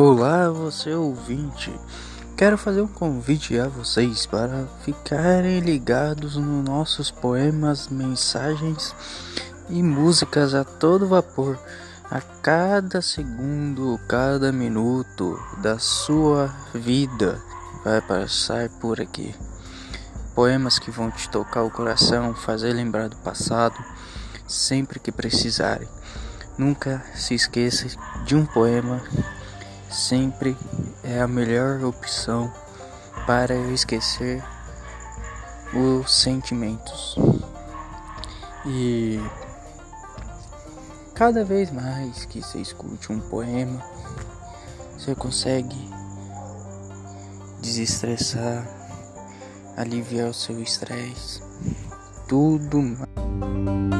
Olá, você ouvinte. Quero fazer um convite a vocês para ficarem ligados nos nossos poemas, mensagens e músicas a todo vapor. A cada segundo, cada minuto da sua vida vai passar por aqui. Poemas que vão te tocar o coração, fazer lembrar do passado, sempre que precisarem. Nunca se esqueça de um poema sempre é a melhor opção para esquecer os sentimentos. E cada vez mais que você escute um poema, você consegue desestressar, aliviar o seu estresse, tudo mais.